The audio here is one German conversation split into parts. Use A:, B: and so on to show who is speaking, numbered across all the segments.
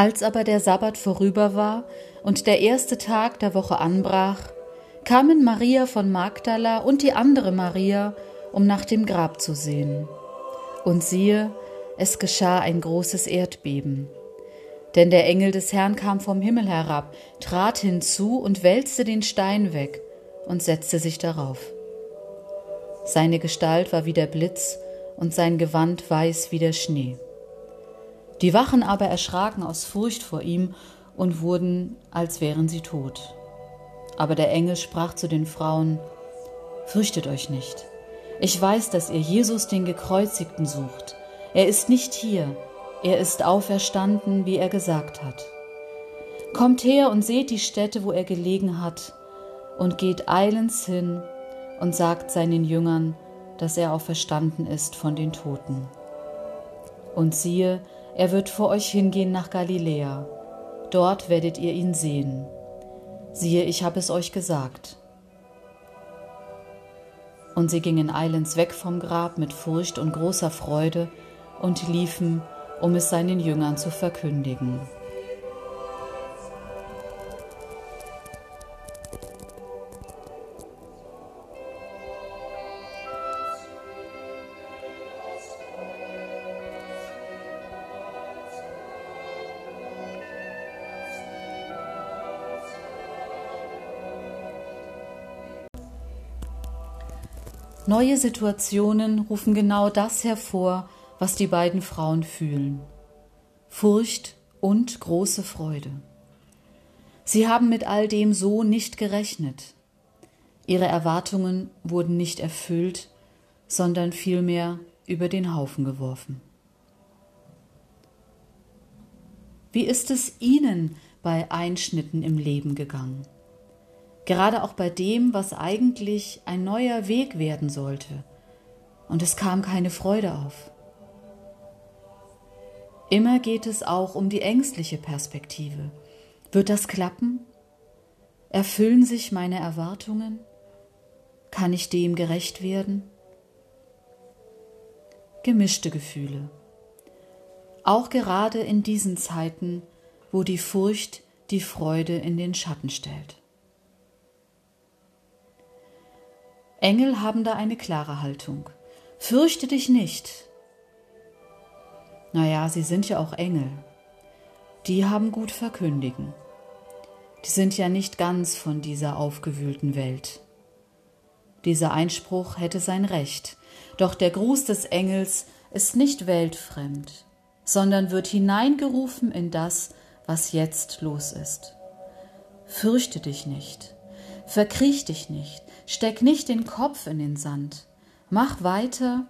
A: Als aber der Sabbat vorüber war und der erste Tag der Woche anbrach, kamen Maria von Magdala und die andere Maria, um nach dem Grab zu sehen. Und siehe, es geschah ein großes Erdbeben. Denn der Engel des Herrn kam vom Himmel herab, trat hinzu und wälzte den Stein weg und setzte sich darauf. Seine Gestalt war wie der Blitz und sein Gewand weiß wie der Schnee. Die Wachen aber erschraken aus Furcht vor ihm und wurden, als wären sie tot. Aber der Engel sprach zu den Frauen, Fürchtet euch nicht. Ich weiß, dass ihr Jesus den Gekreuzigten sucht. Er ist nicht hier, er ist auferstanden, wie er gesagt hat. Kommt her und seht die Stätte, wo er gelegen hat, und geht eilends hin und sagt seinen Jüngern, dass er auferstanden ist von den Toten. Und siehe, er wird vor euch hingehen nach Galiläa. Dort werdet ihr ihn sehen. Siehe, ich habe es euch gesagt. Und sie gingen eilends weg vom Grab mit Furcht und großer Freude und liefen, um es seinen Jüngern zu verkündigen. Neue Situationen rufen genau das hervor, was die beiden Frauen fühlen. Furcht und große Freude. Sie haben mit all dem so nicht gerechnet. Ihre Erwartungen wurden nicht erfüllt, sondern vielmehr über den Haufen geworfen. Wie ist es Ihnen bei Einschnitten im Leben gegangen? Gerade auch bei dem, was eigentlich ein neuer Weg werden sollte. Und es kam keine Freude auf. Immer geht es auch um die ängstliche Perspektive. Wird das klappen? Erfüllen sich meine Erwartungen? Kann ich dem gerecht werden? Gemischte Gefühle. Auch gerade in diesen Zeiten, wo die Furcht die Freude in den Schatten stellt. Engel haben da eine klare Haltung. Fürchte dich nicht. Naja, sie sind ja auch Engel. Die haben gut verkündigen. Die sind ja nicht ganz von dieser aufgewühlten Welt. Dieser Einspruch hätte sein Recht, doch der Gruß des Engels ist nicht weltfremd, sondern wird hineingerufen in das, was jetzt los ist. Fürchte dich nicht, verkriech dich nicht, Steck nicht den Kopf in den Sand. Mach weiter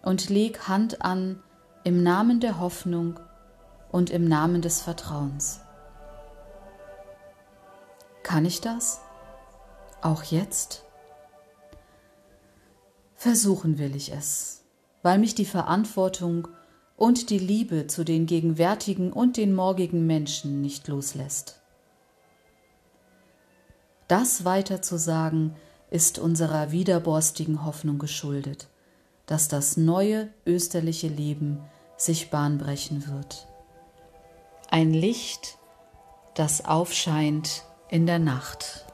A: und leg Hand an im Namen der Hoffnung und im Namen des Vertrauens. Kann ich das? Auch jetzt? Versuchen will ich es, weil mich die Verantwortung und die Liebe zu den gegenwärtigen und den morgigen Menschen nicht loslässt. Das weiter zu sagen, ist unserer widerborstigen Hoffnung geschuldet, dass das neue österliche Leben sich bahnbrechen wird. Ein Licht, das aufscheint in der Nacht.